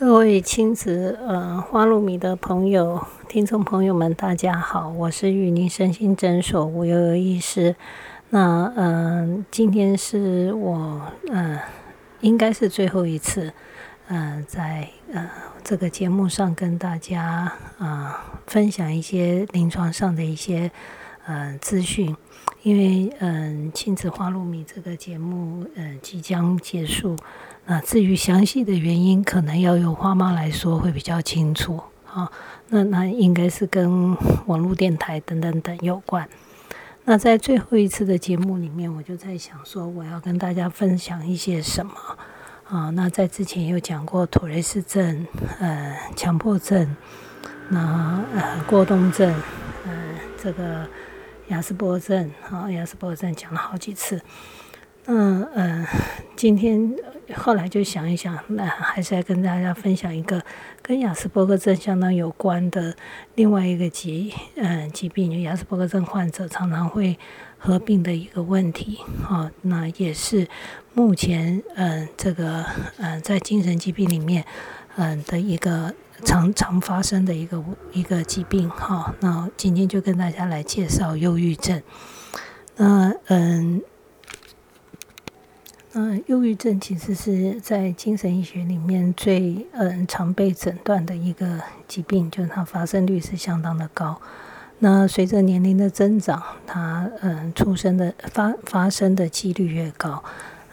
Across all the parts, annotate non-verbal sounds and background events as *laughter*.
各位亲子呃花露米的朋友、听众朋友们，大家好，我是玉林身心诊所吴悠悠医师。那嗯，今天是我嗯，应该是最后一次嗯，在呃这个节目上跟大家啊分享一些临床上的一些呃资讯，因为嗯亲子花露米这个节目呃即将结束。那至于详细的原因，可能要由花妈来说会比较清楚啊。那那应该是跟网络电台等等等有关。那在最后一次的节目里面，我就在想说，我要跟大家分享一些什么啊？那在之前有讲过妥瑞氏症、呃强迫症、那呃过动症、呃这个雅斯伯症啊，雅斯伯症讲了好几次。嗯嗯，今天后来就想一想，那还是来跟大家分享一个跟雅斯伯格症相当有关的另外一个疾嗯疾病，就雅斯伯格症患者常常会合并的一个问题啊。那也是目前嗯这个嗯在精神疾病里面嗯的一个常常发生的一个一个疾病哈。那今天就跟大家来介绍忧郁症。那嗯。嗯，忧郁症其实是在精神医学里面最嗯常被诊断的一个疾病，就是它发生率是相当的高。那随着年龄的增长，它嗯出生的发发生的几率越高。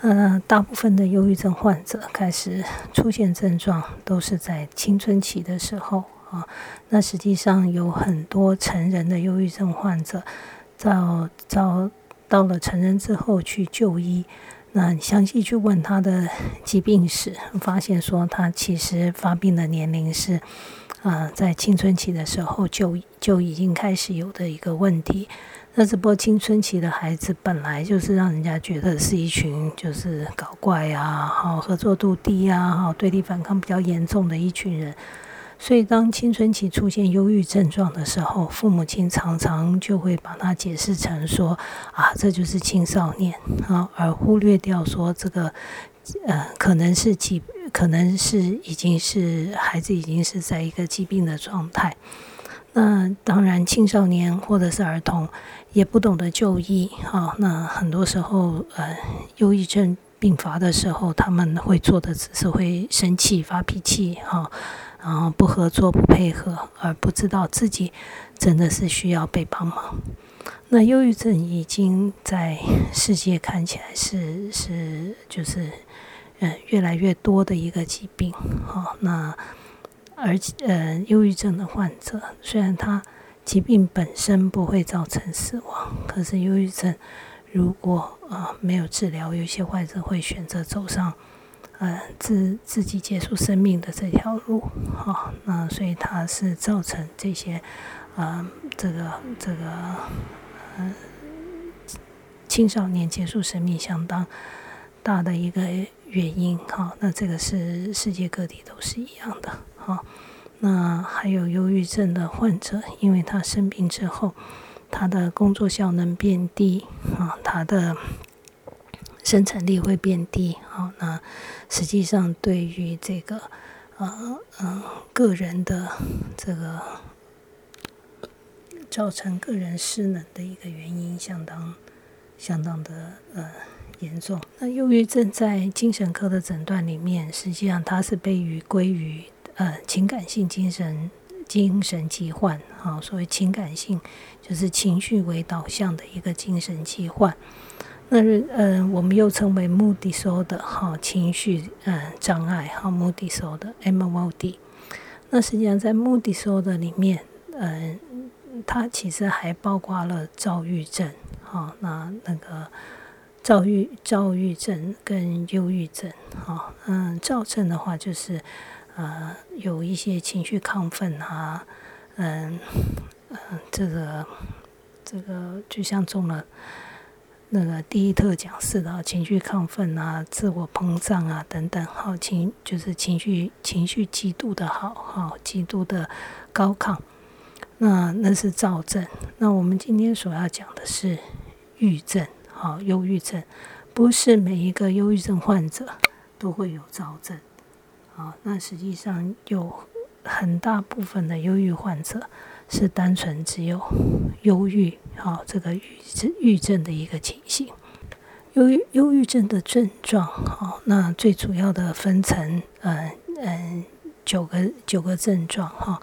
嗯，大部分的忧郁症患者开始出现症状都是在青春期的时候啊。那实际上有很多成人的忧郁症患者，到到到了成人之后去就医。那你详细去问他的疾病史，发现说他其实发病的年龄是，啊，在青春期的时候就就已经开始有的一个问题。那这波青春期的孩子本来就是让人家觉得是一群就是搞怪啊，好合作度低啊，好对立反抗比较严重的一群人。所以，当青春期出现忧郁症状的时候，父母亲常常就会把它解释成说：“啊，这就是青少年啊”，而忽略掉说这个呃，可能是疾，可能是已经是孩子已经是在一个疾病的状态。那当然，青少年或者是儿童也不懂得就医啊。那很多时候，呃，忧郁症病发的时候，他们会做的只是会生气、发脾气哈。然后不合作、不配合，而不知道自己真的是需要被帮忙。那忧郁症已经在世界看起来是是就是嗯越来越多的一个疾病。好，那而且呃忧郁症的患者虽然他疾病本身不会造成死亡，可是忧郁症如果啊没有治疗，有些患者会选择走上。呃，自自己结束生命的这条路，哈，那所以它是造成这些，呃，这个这个，呃，青少年结束生命相当大的一个原因，哈，那这个是世界各地都是一样的，哈，那还有忧郁症的患者，因为他生病之后，他的工作效能变低，啊，他的。生产力会变低，好，那实际上对于这个呃嗯个人的这个造成个人失能的一个原因，相当相当的呃严重。那忧郁症在精神科的诊断里面，实际上它是被于归于呃情感性精神精神疾患，好，所谓情感性就是情绪为导向的一个精神疾患。那是嗯，我们又称为 mood disorder 哈，情绪嗯障碍哈，mood disorder M O D。那实际上在 mood disorder 里面，嗯，它其实还包括了躁郁症哈，那那个躁郁躁郁症跟忧郁症哈，嗯，躁症的话就是呃有一些情绪亢奋啊，嗯嗯，这个这个就像中了。那个第一特讲是的，情绪亢奋啊，自我膨胀啊等等，好情就是情绪情绪极度的好，好极度的高亢，那那是躁症。那我们今天所要讲的是郁症，好忧郁症，不是每一个忧郁症患者都会有躁症，啊，那实际上有很大部分的忧郁患者是单纯只有忧郁，好，这个郁症郁症的一个情形。忧郁忧郁症的症状，好，那最主要的分成，嗯嗯，九个九个症状，哈。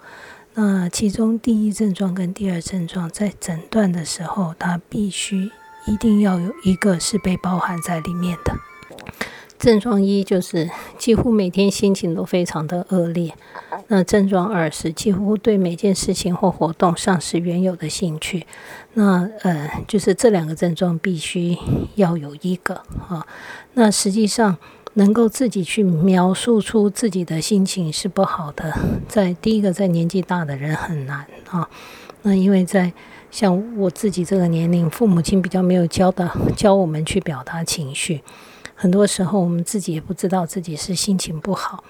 那其中第一症状跟第二症状在诊断的时候，它必须一定要有一个是被包含在里面的。症状一就是几乎每天心情都非常的恶劣，那症状二是几乎对每件事情或活动丧失原有的兴趣，那呃就是这两个症状必须要有一个啊，那实际上能够自己去描述出自己的心情是不好的，在第一个在年纪大的人很难啊，那因为在像我自己这个年龄，父母亲比较没有教的教我们去表达情绪。很多时候，我们自己也不知道自己是心情不好，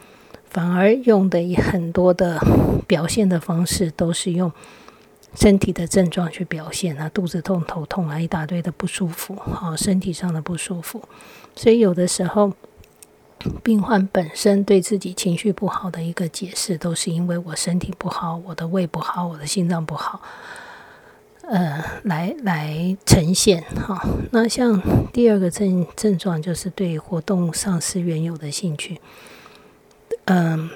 反而用的很多的表现的方式都是用身体的症状去表现啊，肚子痛、头痛啊，一大堆的不舒服，好，身体上的不舒服。所以有的时候，病患本身对自己情绪不好的一个解释，都是因为我身体不好，我的胃不好，我的心脏不好。呃，来来呈现哈。那像第二个症症状，就是对活动丧失原有的兴趣。嗯，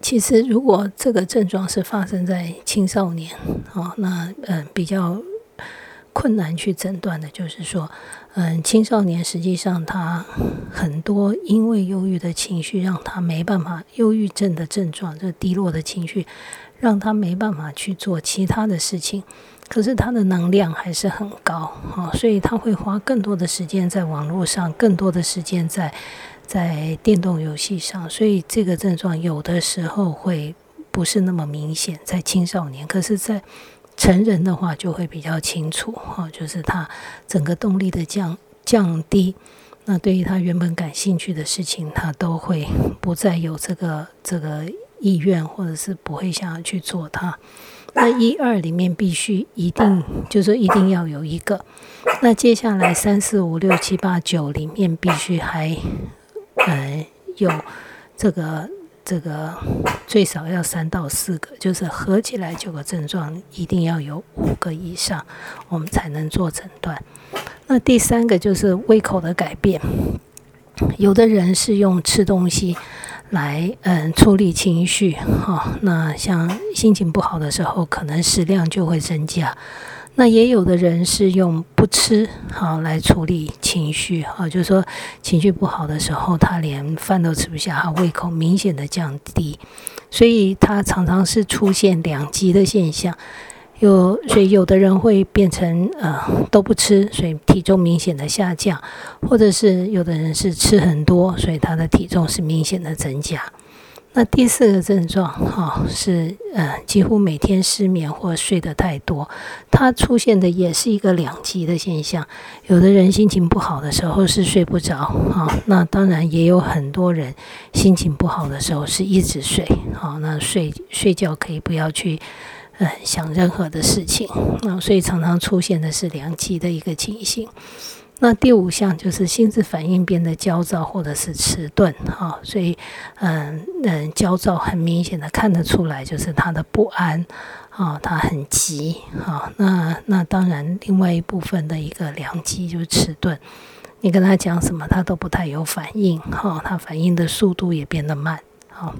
其实如果这个症状是发生在青少年，哦，那嗯比较困难去诊断的，就是说，嗯，青少年实际上他很多因为忧郁的情绪，让他没办法，忧郁症的症状，这低落的情绪。让他没办法去做其他的事情，可是他的能量还是很高啊，所以他会花更多的时间在网络上，更多的时间在在电动游戏上，所以这个症状有的时候会不是那么明显，在青少年，可是，在成人的话就会比较清楚哈，就是他整个动力的降降低，那对于他原本感兴趣的事情，他都会不再有这个这个。意愿或者是不会想要去做它，那一二里面必须一定就是一定要有一个，那接下来三四五六七八九里面必须还呃有这个这个最少要三到四个，就是合起来九个症状一定要有五个以上，我们才能做诊断。那第三个就是胃口的改变，有的人是用吃东西。来，嗯，处理情绪，哈，那像心情不好的时候，可能食量就会增加。那也有的人是用不吃，好来处理情绪，哈，就是说情绪不好的时候，他连饭都吃不下，他胃口明显的降低，所以他常常是出现两极的现象。有，所以有的人会变成呃都不吃，所以体重明显的下降；或者是有的人是吃很多，所以他的体重是明显的增加。那第四个症状哈是呃几乎每天失眠或睡得太多，它出现的也是一个两极的现象。有的人心情不好的时候是睡不着哈，那当然也有很多人心情不好的时候是一直睡好，那睡睡觉可以不要去。呃，想任何的事情，那所以常常出现的是两极的一个情形。那第五项就是心智反应变得焦躁或者是迟钝，哈，所以嗯嗯，焦躁很明显的看得出来，就是他的不安，啊，他很急，哈，那那当然另外一部分的一个良机就是迟钝，你跟他讲什么，他都不太有反应，哈，他反应的速度也变得慢，好。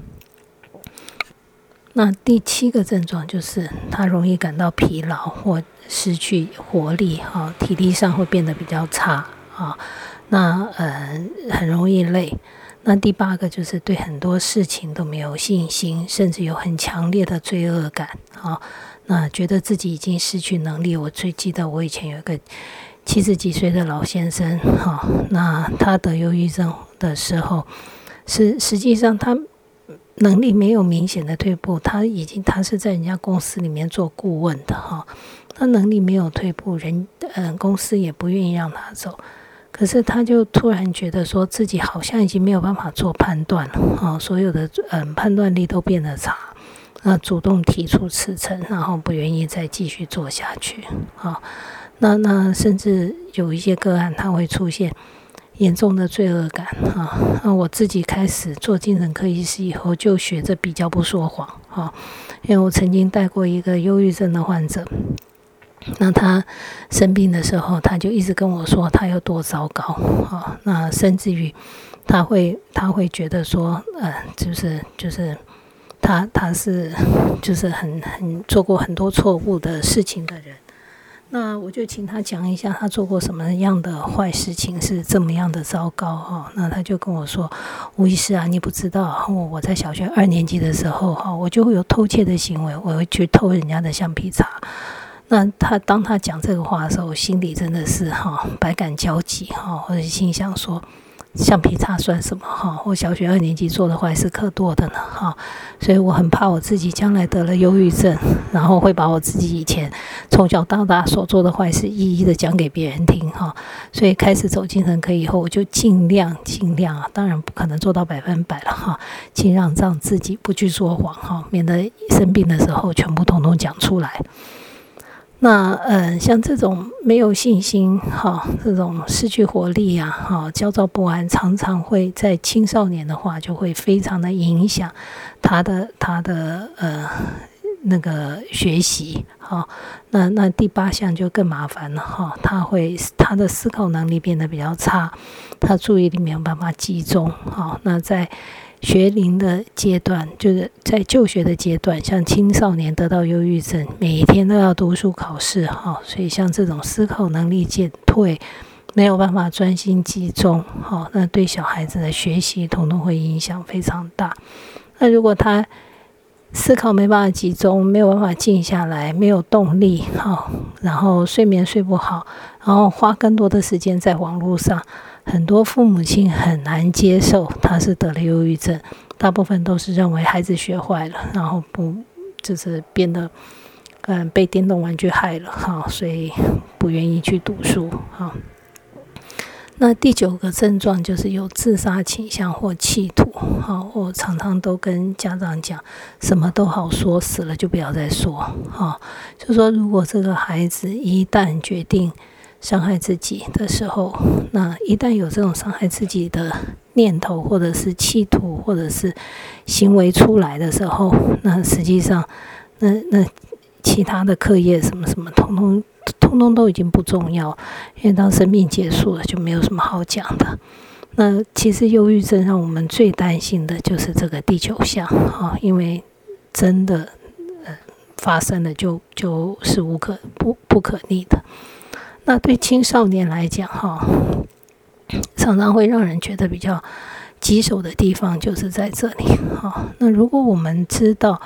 那第七个症状就是他容易感到疲劳或失去活力，哈，体力上会变得比较差，啊，那呃很容易累。那第八个就是对很多事情都没有信心，甚至有很强烈的罪恶感，啊，那觉得自己已经失去能力。我最记得我以前有一个七十几岁的老先生，哈，那他得忧郁症的时候，是实际上他。能力没有明显的退步，他已经他是在人家公司里面做顾问的哈，他能力没有退步，人嗯公司也不愿意让他走，可是他就突然觉得说自己好像已经没有办法做判断了哈，所有的嗯判断力都变得差，那主动提出辞呈，然后不愿意再继续做下去，好，那那甚至有一些个案他会出现。严重的罪恶感哈。那我自己开始做精神科医师以后，就学着比较不说谎哈。因为我曾经带过一个忧郁症的患者，那他生病的时候，他就一直跟我说他有多糟糕哈。那甚至于他会他会觉得说，呃，就是就是他他是就是很很做过很多错误的事情的人。那我就请他讲一下，他做过什么样的坏事情是这么样的糟糕哈？那他就跟我说：“吴医师啊，你不知道，我我在小学二年级的时候哈，我就会有偷窃的行为，我会去偷人家的橡皮擦。那他当他讲这个话的时候，我心里真的是哈百感交集哈，或者心想说。”橡皮擦算什么哈？我小学二年级做的坏事可多的呢哈，所以我很怕我自己将来得了忧郁症，然后会把我自己以前从小到大所做的坏事一一的讲给别人听哈。所以开始走精神科以后，我就尽量尽量啊，当然不可能做到百分百了哈，尽量让自己不去说谎哈，免得生病的时候全部统统讲出来。那嗯，像这种没有信心哈，这种失去活力呀，哈，焦躁不安，常常会在青少年的话，就会非常的影响他的他的呃那个学习哈。那那第八项就更麻烦了哈，他会他的思考能力变得比较差，他注意力没有办法集中哈。那在学龄的阶段，就是在就学的阶段，像青少年得到忧郁症，每一天都要读书考试，哈，所以像这种思考能力减退，没有办法专心集中，哈，那对小孩子的学习，统统会影响非常大。那如果他思考没办法集中，没有办法静下来，没有动力，哈，然后睡眠睡不好，然后花更多的时间在网络上。很多父母亲很难接受他是得了忧郁症，大部分都是认为孩子学坏了，然后不就是变得嗯被电动玩具害了哈，所以不愿意去读书哈。那第九个症状就是有自杀倾向或企图哈，我常常都跟家长讲，什么都好说，死了就不要再说哈。就说如果这个孩子一旦决定。伤害自己的时候，那一旦有这种伤害自己的念头，或者是企图，或者是行为出来的时候，那实际上，那那其他的课业什么什么，通通通通都已经不重要，因为当生命结束了，就没有什么好讲的。那其实忧郁症让我们最担心的就是这个第九项哈，因为真的呃发生了，就就是无可不不可逆的。那对青少年来讲，哈，常常会让人觉得比较棘手的地方就是在这里，哈。那如果我们知道，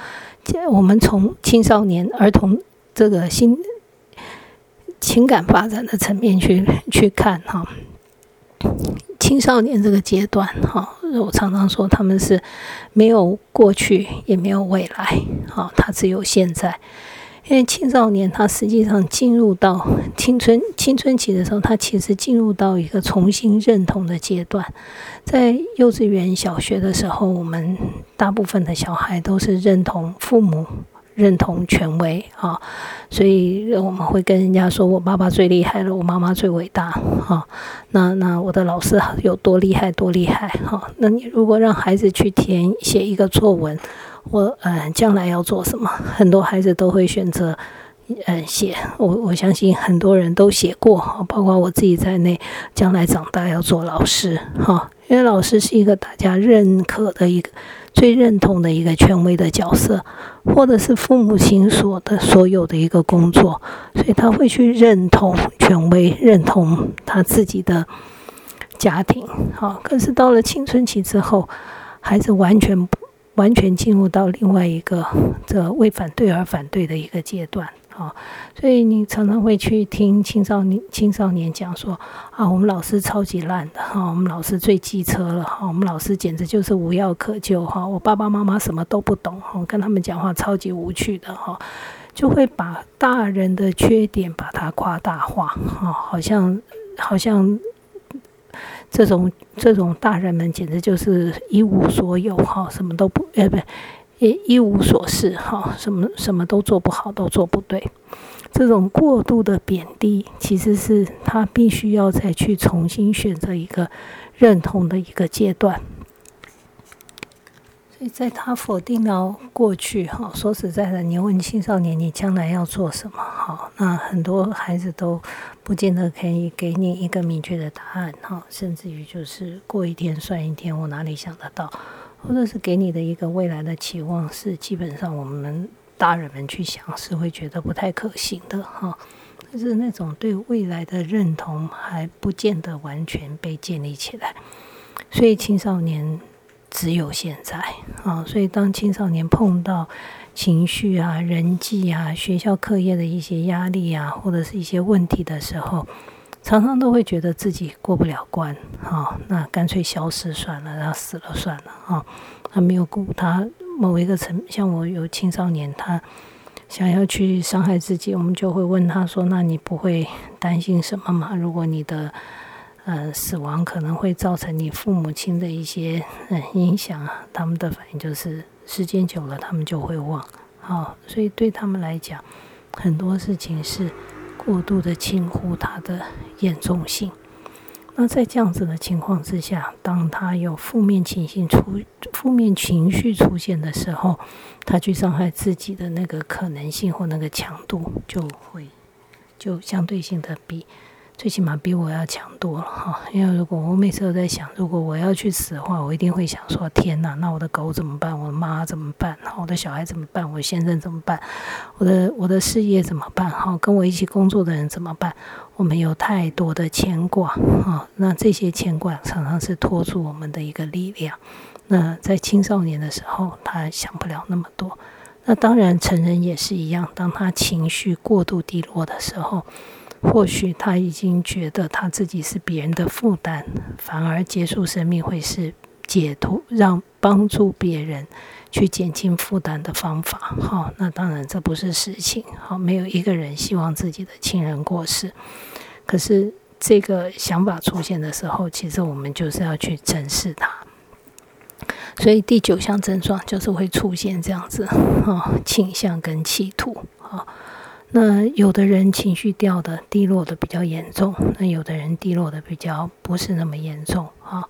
我们从青少年儿童这个心情感发展的层面去去看，哈，青少年这个阶段，哈，我常常说他们是没有过去也没有未来，哈，他只有现在。因为青少年他实际上进入到青春青春期的时候，他其实进入到一个重新认同的阶段。在幼稚园、小学的时候，我们大部分的小孩都是认同父母、认同权威啊，所以我们会跟人家说：“我爸爸最厉害了，我妈妈最伟大。”哈，那那我的老师有多厉害，多厉害？哈，那你如果让孩子去填写一个作文。我嗯，将来要做什么？很多孩子都会选择嗯写。我我相信很多人都写过，包括我自己在内。将来长大要做老师，哈，因为老师是一个大家认可的一个最认同的一个权威的角色，或者是父母亲所的所有的一个工作，所以他会去认同权威，认同他自己的家庭，哈。可是到了青春期之后，孩子完全不。完全进入到另外一个这为反对而反对的一个阶段啊，所以你常常会去听青少年青少年讲说啊，我们老师超级烂的哈，我们老师最机车了哈，我们老师简直就是无药可救哈，我爸爸妈妈什么都不懂哈，跟他们讲话超级无趣的哈，就会把大人的缺点把它夸大化哈，好像好像。这种这种大人们简直就是一无所有哈，什么都不呃不，一一无所事哈，什么什么都做不好，都做不对。这种过度的贬低，其实是他必须要再去重新选择一个认同的一个阶段。在他否定了过去，哈，说实在的，你问青少年你将来要做什么，哈，那很多孩子都不见得可以给你一个明确的答案，哈，甚至于就是过一天算一天，我哪里想得到，或者是给你的一个未来的期望，是基本上我们大人们去想是会觉得不太可行的，哈，就是那种对未来的认同还不见得完全被建立起来，所以青少年。只有现在啊，所以当青少年碰到情绪啊、人际啊、学校课业的一些压力啊，或者是一些问题的时候，常常都会觉得自己过不了关啊，那干脆消失算了，然后死了算了啊。他没有顾他某一个层，像我有青少年，他想要去伤害自己，我们就会问他说：“那你不会担心什么吗？如果你的……”呃，死亡可能会造成你父母亲的一些嗯影响啊。他们的反应就是时间久了，他们就会忘。好，所以对他们来讲，很多事情是过度的轻忽它的严重性。那在这样子的情况之下，当他有负面情绪出负面情绪出现的时候，他去伤害自己的那个可能性或那个强度就会就相对性的比。最起码比我要强多了哈，因为如果我每次都在想，如果我要去死的话，我一定会想说：天哪，那我的狗怎么办？我的妈怎么办？我的小孩怎么办？我先生怎么办？我的我的事业怎么办？哈，跟我一起工作的人怎么办？我们有太多的牵挂哈，那这些牵挂常常是拖住我们的一个力量。那在青少年的时候，他想不了那么多。那当然，成人也是一样，当他情绪过度低落的时候。或许他已经觉得他自己是别人的负担，反而结束生命会是解脱，让帮助别人去减轻负担的方法。好，那当然这不是实情。好，没有一个人希望自己的亲人过世。可是这个想法出现的时候，其实我们就是要去正视它。所以第九项症状就是会出现这样子，哦，倾向跟企图，啊。那有的人情绪掉的低落的比较严重，那有的人低落的比较不是那么严重啊。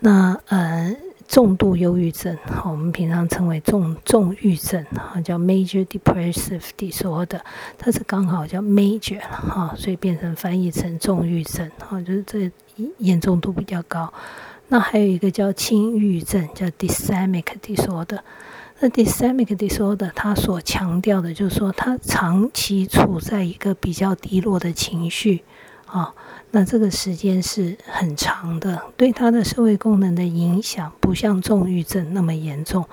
那呃，重度忧郁症，我们平常称为重重郁症啊，叫 major depressive disorder，它是刚好叫 major 哈，所以变成翻译成重郁症啊，就是这严重度比较高。那还有一个叫轻郁症，叫 dysemic disorder。那 dysemic disorder，他所强调的就是说，他长期处在一个比较低落的情绪，啊，那这个时间是很长的，对他的社会功能的影响不像重郁症那么严重。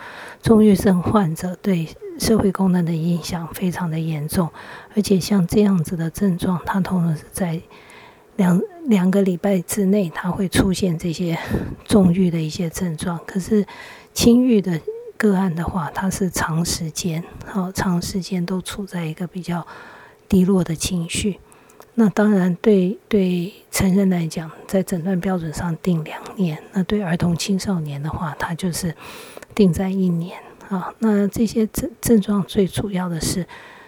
重郁症患者对社会功能的影响非常的严重，而且像这样子的症状，他通常是在两两个礼拜之内，他会出现这些 *laughs* 重郁的一些症状。可是轻郁的。个案的话，它是长时间，好长时间都处在一个比较低落的情绪。那当然，对对成人来讲，在诊断标准上定两年；那对儿童青少年的话，它就是定在一年。啊，那这些症症状最主要的是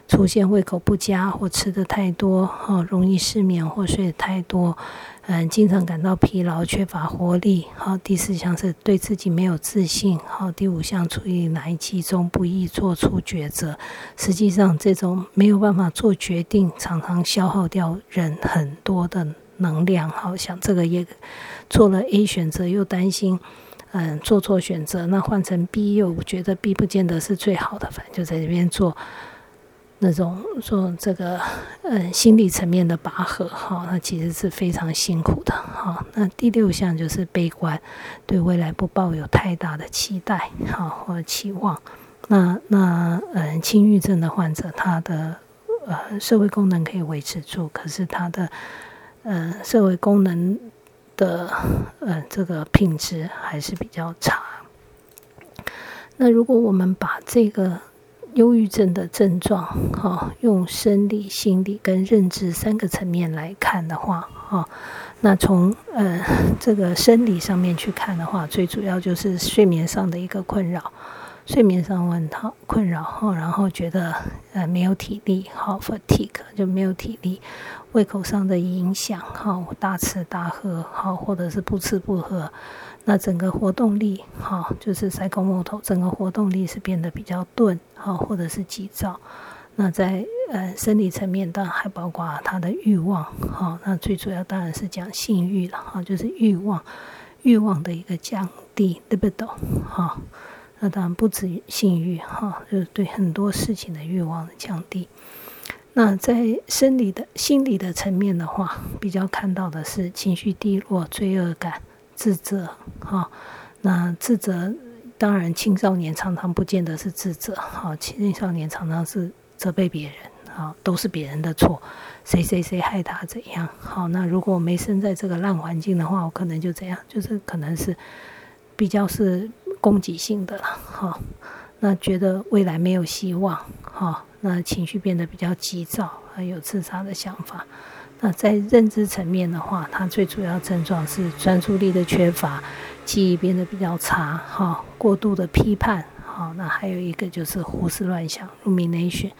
出现胃口不佳，或吃的太多，哈，容易失眠或睡得太多。嗯，经常感到疲劳、缺乏活力。好，第四项是对自己没有自信。好，第五项处于难以集中，不易做出抉择。实际上，这种没有办法做决定，常常消耗掉人很多的能量。好，像这个也做了 A 选择，又担心嗯做错选择，那换成 B 又觉得 B 不见得是最好的，反正就在这边做。那种说这个，嗯，心理层面的拔河，哈，那其实是非常辛苦的，哈。那第六项就是悲观，对未来不抱有太大的期待，哈，或期望。那那，嗯，轻郁症的患者，他的呃社会功能可以维持住，可是他的呃社会功能的呃这个品质还是比较差。那如果我们把这个忧郁症的症状，哈，用生理、心理跟认知三个层面来看的话，哈，那从呃这个生理上面去看的话，最主要就是睡眠上的一个困扰，睡眠上问他困扰哈，然后觉得呃没有体力，好 fatigue 就没有体力，胃口上的影响哈，大吃大喝好，或者是不吃不喝，那整个活动力哈，就是塞口木头，整个活动力是变得比较钝好，或者是急躁。那在呃生理层面，当然还包括他的欲望好，那最主要当然是讲性欲了哈，就是欲望欲望的一个降低，对不对？哈。那当然不止性欲哈，就是对很多事情的欲望的降低。那在生理的心理的层面的话，比较看到的是情绪低落、罪恶感、自责哈。那自责当然青少年常常不见得是自责哈，青少年常常是责备别人啊，都是别人的错，谁谁谁害他怎样好。那如果我没生在这个烂环境的话，我可能就这样，就是可能是比较是。攻击性的了，哈，那觉得未来没有希望，哈，那情绪变得比较急躁，还有自杀的想法。那在认知层面的话，它最主要症状是专注力的缺乏，记忆变得比较差，哈，过度的批判，好，那还有一个就是胡思乱想 （rumination）。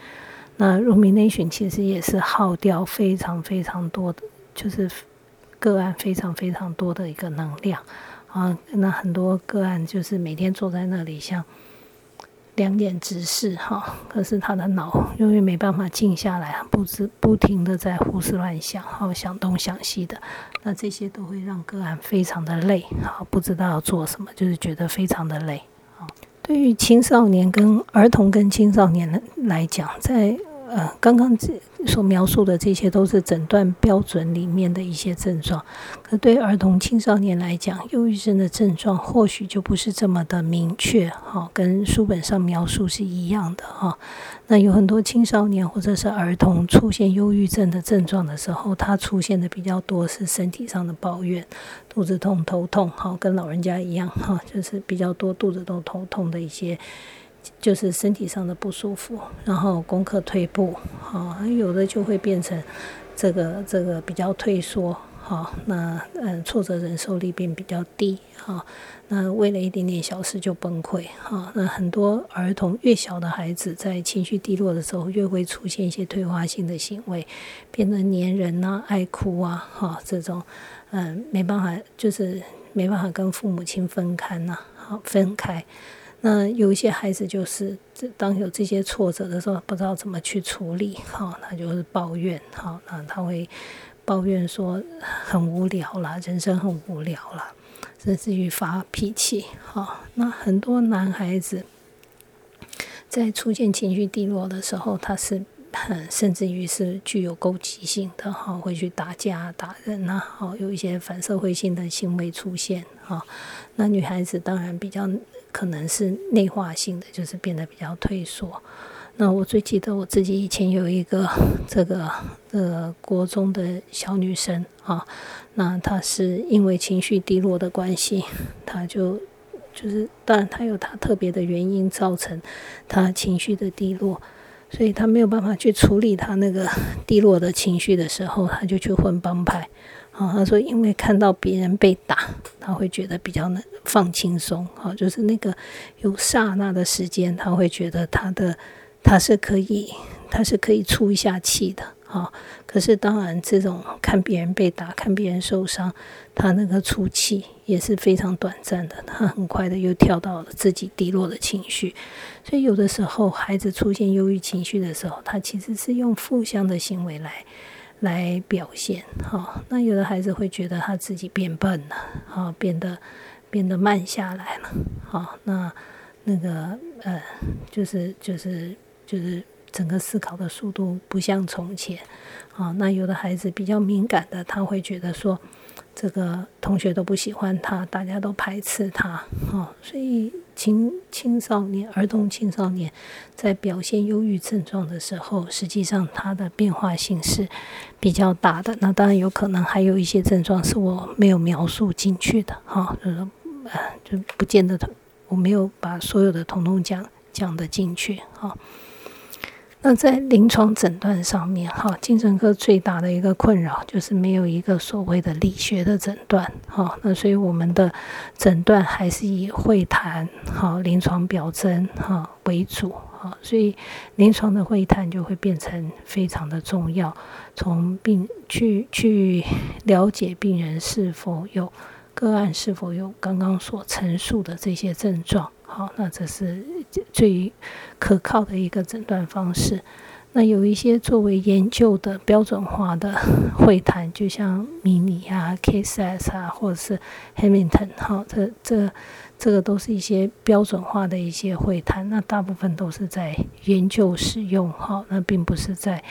那 rumination 其实也是耗掉非常非常多的，就是个案非常非常多的一个能量。啊，那很多个案就是每天坐在那里，像两眼直视哈，可是他的脑因为没办法静下来，不知不停的在胡思乱想，好想东想西的，那这些都会让个案非常的累，好不知道要做什么，就是觉得非常的累。好，对于青少年跟儿童跟青少年来讲，在呃，刚刚这所描述的这些都是诊断标准里面的一些症状，可对儿童青少年来讲，忧郁症的症状或许就不是这么的明确，哈，跟书本上描述是一样的，哈。那有很多青少年或者是儿童出现忧郁症的症状的时候，他出现的比较多是身体上的抱怨，肚子痛、头痛，哈，跟老人家一样，哈，就是比较多肚子都头痛的一些。就是身体上的不舒服，然后功课退步，好，有的就会变成这个这个比较退缩，好，那嗯挫折忍受力变比较低，好，那为了一点点小事就崩溃，好，那很多儿童越小的孩子在情绪低落的时候，越会出现一些退化性的行为，变得黏人呐，爱哭啊，哈，这种嗯没办法，就是没办法跟父母亲分开呐，好分开。那有一些孩子就是，当有这些挫折的时候，不知道怎么去处理，哈，他就是抱怨，哈，那他会抱怨说很无聊啦，人生很无聊啦，甚至于发脾气，哈。那很多男孩子在出现情绪低落的时候，他是很甚至于是具有攻击性的，哈，会去打架打人呐，好，有一些反社会性的行为出现，哈。那女孩子当然比较。可能是内化性的，就是变得比较退缩。那我最记得我自己以前有一个 *laughs* 这个呃国中的小女生啊，那她是因为情绪低落的关系，她就就是当然她有她特别的原因造成她情绪的低落，所以她没有办法去处理她那个低落的情绪的时候，她就去混帮派。啊，他说，因为看到别人被打，他会觉得比较能放轻松。好，就是那个有刹那的时间，他会觉得他的他是可以，他是可以出一下气的。好，可是当然，这种看别人被打，看别人受伤，他那个出气也是非常短暂的。他很快的又跳到了自己低落的情绪。所以有的时候，孩子出现忧郁情绪的时候，他其实是用负向的行为来。来表现，哈，那有的孩子会觉得他自己变笨了，哈，变得变得慢下来了，好，那那个呃，就是就是就是整个思考的速度不像从前，啊，那有的孩子比较敏感的，他会觉得说。这个同学都不喜欢他，大家都排斥他，哈，所以青青少年、儿童、青少年在表现忧郁症状的时候，实际上他的变化性是比较大的。那当然有可能还有一些症状是我没有描述进去的，哈，就是呃，就不见得他我没有把所有的统统讲讲的进去，哈。那在临床诊断上面，哈，精神科最大的一个困扰就是没有一个所谓的理学的诊断，哈，那所以我们的诊断还是以会谈，哈，临床表征，哈为主，哈，所以临床的会谈就会变成非常的重要，从病去去了解病人是否有个案是否有刚刚所陈述的这些症状。好，那这是最可靠的一个诊断方式。那有一些作为研究的标准化的会谈，就像迷你啊、KSS 啊，或者是 Hamilton，好，这这这个都是一些标准化的一些会谈。那大部分都是在研究使用，好，那并不是在。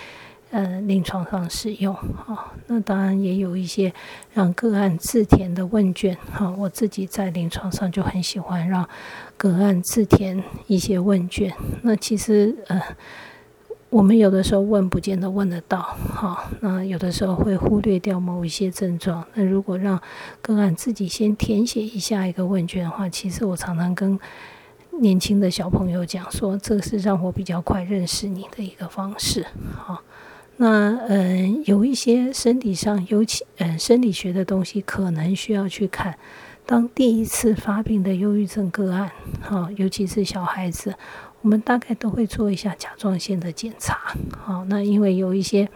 呃，临床上使用，哈，那当然也有一些让个案自填的问卷，哈，我自己在临床上就很喜欢让个案自填一些问卷。那其实，呃，我们有的时候问不见得问得到，哈，那有的时候会忽略掉某一些症状。那如果让个案自己先填写一下一个问卷的话，其实我常常跟年轻的小朋友讲说，这是让我比较快认识你的一个方式，哈。那嗯，有一些身体上，尤其嗯生理学的东西，可能需要去看。当第一次发病的忧郁症个案，哈，尤其是小孩子，我们大概都会做一下甲状腺的检查。好，那因为有一些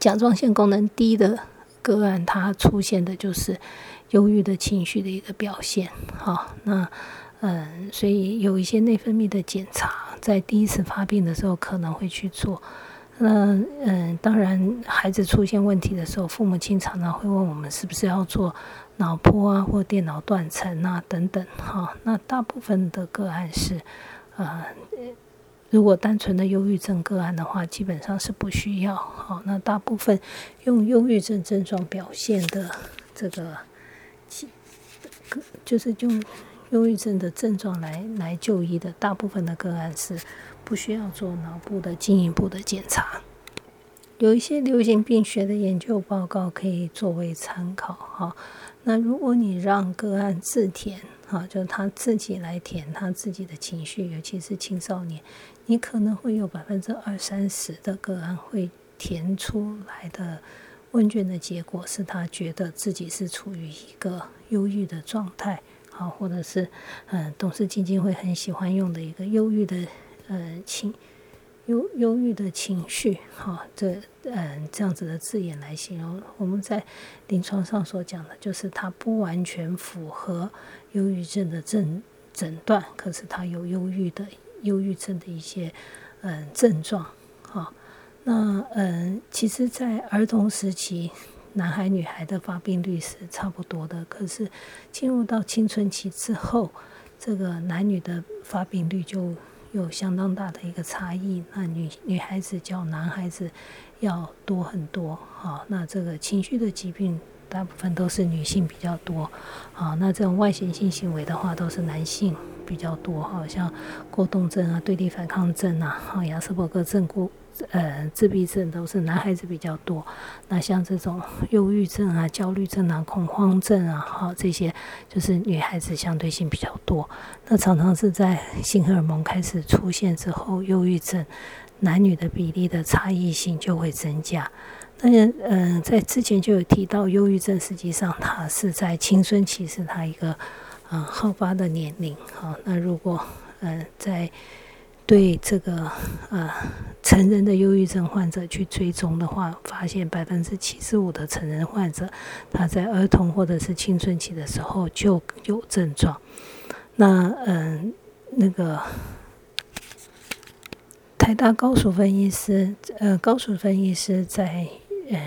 甲状腺功能低的个案，它出现的就是忧郁的情绪的一个表现。好，那嗯，所以有一些内分泌的检查，在第一次发病的时候可能会去做。那嗯，当然，孩子出现问题的时候，父母亲常常会问我们是不是要做脑波啊，或电脑断层啊等等哈。那大部分的个案是，呃，如果单纯的忧郁症个案的话，基本上是不需要。好，那大部分用忧郁症症状表现的这个，就是用忧郁症的症状来来就医的，大部分的个案是。不需要做脑部的进一步的检查，有一些流行病学的研究报告可以作为参考哈。那如果你让个案自填哈，就他自己来填他自己的情绪，尤其是青少年，你可能会有百分之二三十的个案会填出来的问卷的结果是他觉得自己是处于一个忧郁的状态，好，或者是嗯，董事基金会很喜欢用的一个忧郁的。呃，情忧忧郁的情绪，哈，这嗯这样子的字眼来形容，我们在临床上所讲的，就是它不完全符合忧郁症的诊诊断，可是它有忧郁的忧郁症的一些嗯症状，哈。那嗯，其实，在儿童时期，男孩女孩的发病率是差不多的，可是进入到青春期之后，这个男女的发病率就有相当大的一个差异，那女女孩子较男孩子要多很多，好，那这个情绪的疾病大部分都是女性比较多，啊，那这种外显性行为的话都是男性比较多，好像过动症啊、对立反抗症啊、哈亚斯伯格症过。呃，自闭症都是男孩子比较多。那像这种 *laughs* 忧郁症啊、焦虑症啊、恐慌症啊，哈，这些就是女孩子相对性比较多。那常常是在性荷尔蒙开始出现之后，忧郁症男女的比例的差异性就会增加。那嗯，在之前就有提到，忧郁症实际上它是在青春期是它一个嗯好发的年龄。好，那如果嗯在对这个呃成人的忧郁症患者去追踪的话，发现百分之七十五的成人患者他在儿童或者是青春期的时候就有症状。那嗯，那个台大高数分医师呃高数分医师在嗯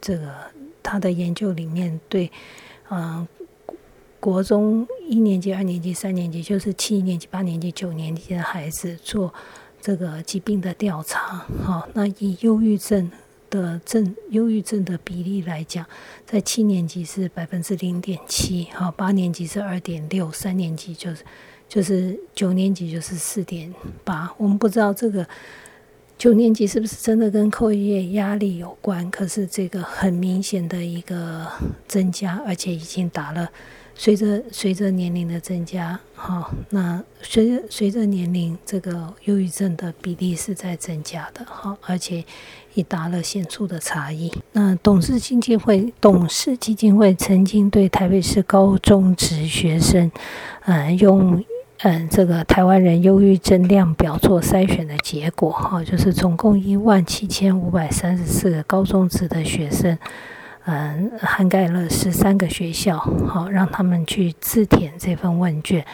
这个他的研究里面对嗯。国中一年级、二年级、三年级，就是七年级、八年级、九年级的孩子做这个疾病的调查。好，那以忧郁症的症、忧郁症的比例来讲，在七年级是百分之零点七，好，八年级是二点六，三年级就是就是九年级就是四点八。我们不知道这个九年级是不是真的跟课业压力有关，可是这个很明显的一个增加，而且已经打了。随着随着年龄的增加，好，那随着随着年龄，这个忧郁症的比例是在增加的，好，而且已达了显著的差异。那董事基金会董事基金会曾经对台北市高中职学生，嗯，用嗯这个台湾人忧郁症量表做筛选的结果，哈，就是总共一万七千五百三十四个高中职的学生。嗯，涵盖了十三个学校，好让他们去自填这份问卷，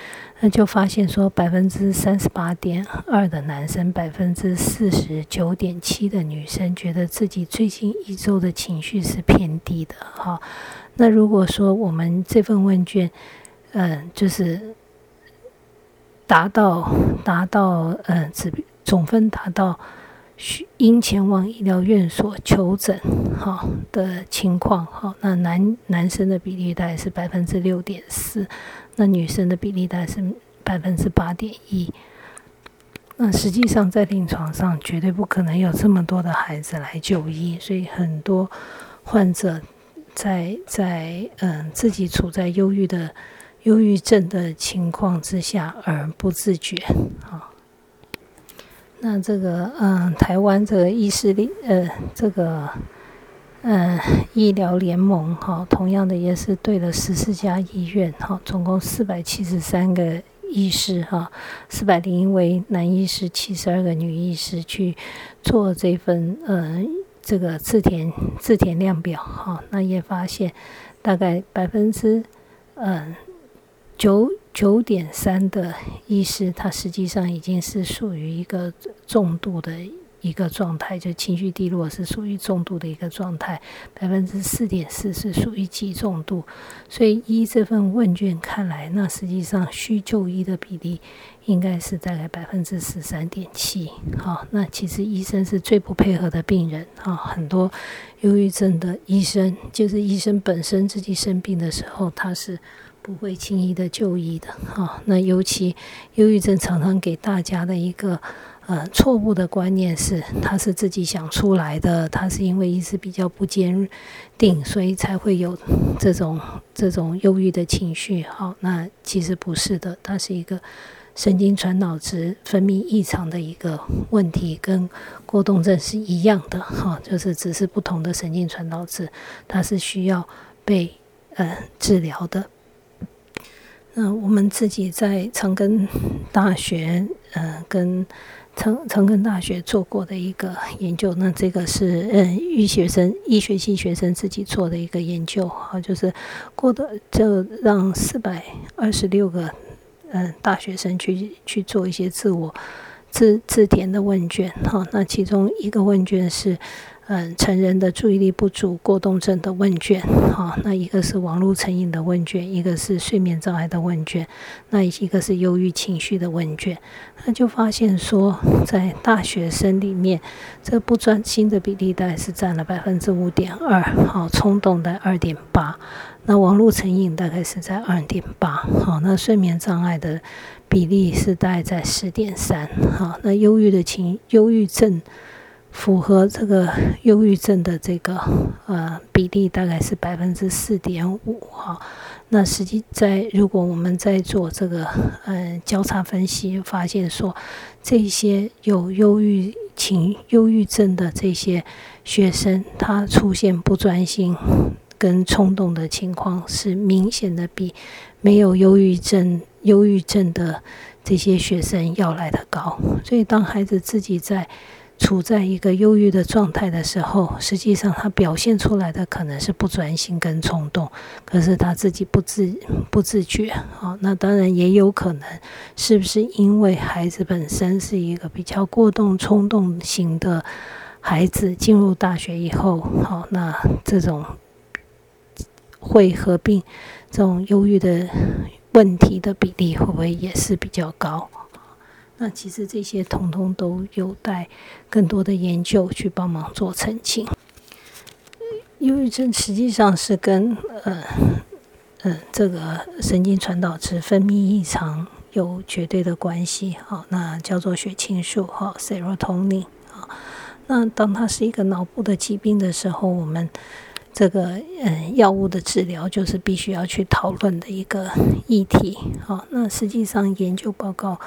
那就发现说，百分之三十八点二的男生，百分之四十九点七的女生，觉得自己最近一周的情绪是偏低的，哈。那如果说我们这份问卷，嗯，就是达到达到，嗯，指总分达到。需应前往医疗院所求诊，哈的情况，哈，那男男生的比例大概是百分之六点四，那女生的比例大概是百分之八点一。那实际上在临床上绝对不可能有这么多的孩子来就医，所以很多患者在在嗯自己处在忧郁的忧郁症的情况之下而不自觉，啊。那这个，嗯，台湾这个医师力，呃，这个，嗯，医疗联盟，哈，同样的也是对了十四家医院，哈，总共四百七十三个医师，哈，四百零一位男医师，七十二个女医师去做这份，嗯，这个自填自填量表，哈，那也发现大概百分之，嗯，九。九点三的医师，他实际上已经是属于一个重度的一个状态，就情绪低落是属于重度的一个状态。百分之四点四是属于极重度，所以依这份问卷看来，那实际上需就医的比例应该是大概百分之十三点七。好，那其实医生是最不配合的病人啊，很多忧郁症的医生，就是医生本身自己生病的时候，他是。不会轻易的就医的，哈。那尤其忧郁症常常给大家的一个呃错误的观念是，他是自己想出来的，他是因为意识比较不坚定，所以才会有这种这种忧郁的情绪，好。那其实不是的，它是一个神经传导质分泌异常的一个问题，跟过动症是一样的，哈，就是只是不同的神经传导质，它是需要被呃治疗的。那我们自己在长庚大学，呃，跟长长庚大学做过的一个研究，那这个是嗯，医学生医学系学生自己做的一个研究，哈，就是过的就让四百二十六个嗯大学生去去做一些自我自自填的问卷，哈，那其中一个问卷是。嗯，成人的注意力不足过动症的问卷，哈，那一个是网络成瘾的问卷，一个是睡眠障碍的问卷，那一个是忧郁情绪的问卷，那就发现说，在大学生里面，这不专心的比例大概是占了百分之五点二，好，冲动的二点八，那网络成瘾大概是在二点八，好，那睡眠障碍的比例是大概在十点三，好，那忧郁的情忧郁症。符合这个忧郁症的这个呃比例大概是百分之四点五哈，那实际在如果我们在做这个呃交叉分析，发现说这些有忧郁情忧郁症的这些学生，他出现不专心跟冲动的情况是明显的比没有忧郁症忧郁症的这些学生要来的高，所以当孩子自己在处在一个忧郁的状态的时候，实际上他表现出来的可能是不专心跟冲动，可是他自己不自不自觉。好，那当然也有可能，是不是因为孩子本身是一个比较过动冲动型的孩子，进入大学以后，好，那这种会合并这种忧郁的问题的比例会不会也是比较高？那其实这些统统都有待更多的研究去帮忙做澄清。忧郁症实际上是跟呃呃这个神经传导质分泌异常有绝对的关系。好，那叫做血清素哈，serotonin 啊。那当它是一个脑部的疾病的时候，我们这个嗯药物的治疗就是必须要去讨论的一个议题。好，那实际上研究报告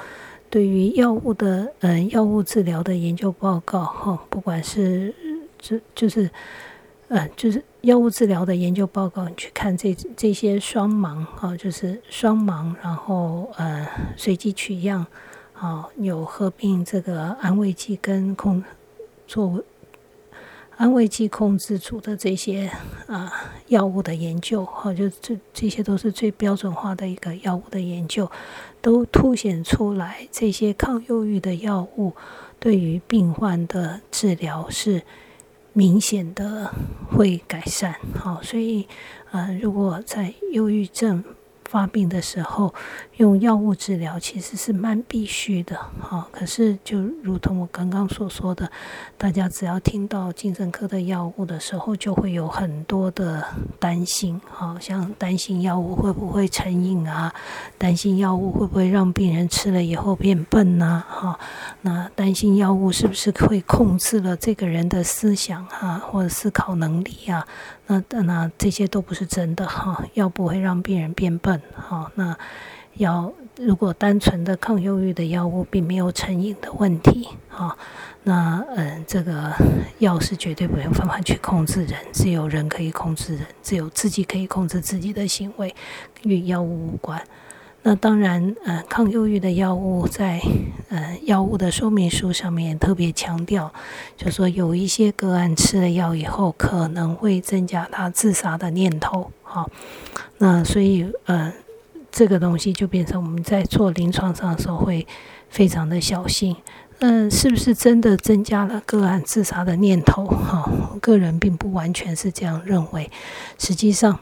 对于药物的嗯药物治疗的研究报告哈，不管是这就是嗯就是药物治疗的研究报告，你去看这这些双盲哈，就是双盲，然后呃随机取样，啊有合并这个安慰剂跟控做。安慰剂控制组的这些啊药物的研究，哈，就这这些都是最标准化的一个药物的研究，都凸显出来这些抗忧郁的药物对于病患的治疗是明显的会改善，好，所以呃，如果在忧郁症。发病的时候用药物治疗其实是蛮必须的，哈。可是就如同我刚刚所说的，大家只要听到精神科的药物的时候，就会有很多的担心，哈，像担心药物会不会成瘾啊，担心药物会不会让病人吃了以后变笨呐，哈。那担心药物是不是会控制了这个人的思想啊，或者思考能力啊？那那这些都不是真的哈，药不会让病人变笨哈。那药如果单纯的抗忧郁的药物并没有成瘾的问题哈，那嗯，这个药是绝对没有办法去控制人，只有人可以控制人，只有自己可以控制自己的行为，与药物无关。那当然，呃，抗忧郁的药物在呃药物的说明书上面特别强调，就说有一些个案吃了药以后可能会增加他自杀的念头，好，那所以呃这个东西就变成我们在做临床上的时候会非常的小心，嗯，是不是真的增加了个案自杀的念头？哈，我个人并不完全是这样认为，实际上。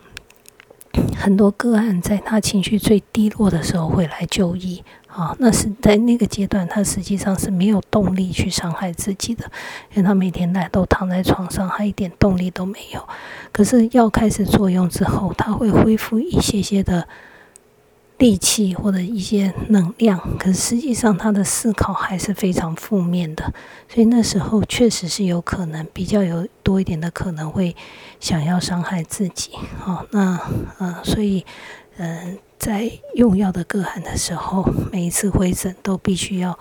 很多个案在他情绪最低落的时候会来就医，啊，那是在那个阶段，他实际上是没有动力去伤害自己的，因为他每天来都躺在床上，他一点动力都没有。可是药开始作用之后，他会恢复一些些的。力气或者一些能量，可是实际上他的思考还是非常负面的，所以那时候确实是有可能比较有多一点的可能会想要伤害自己。好，那嗯，所以嗯，在用药的个案的时候，每一次回诊都必须要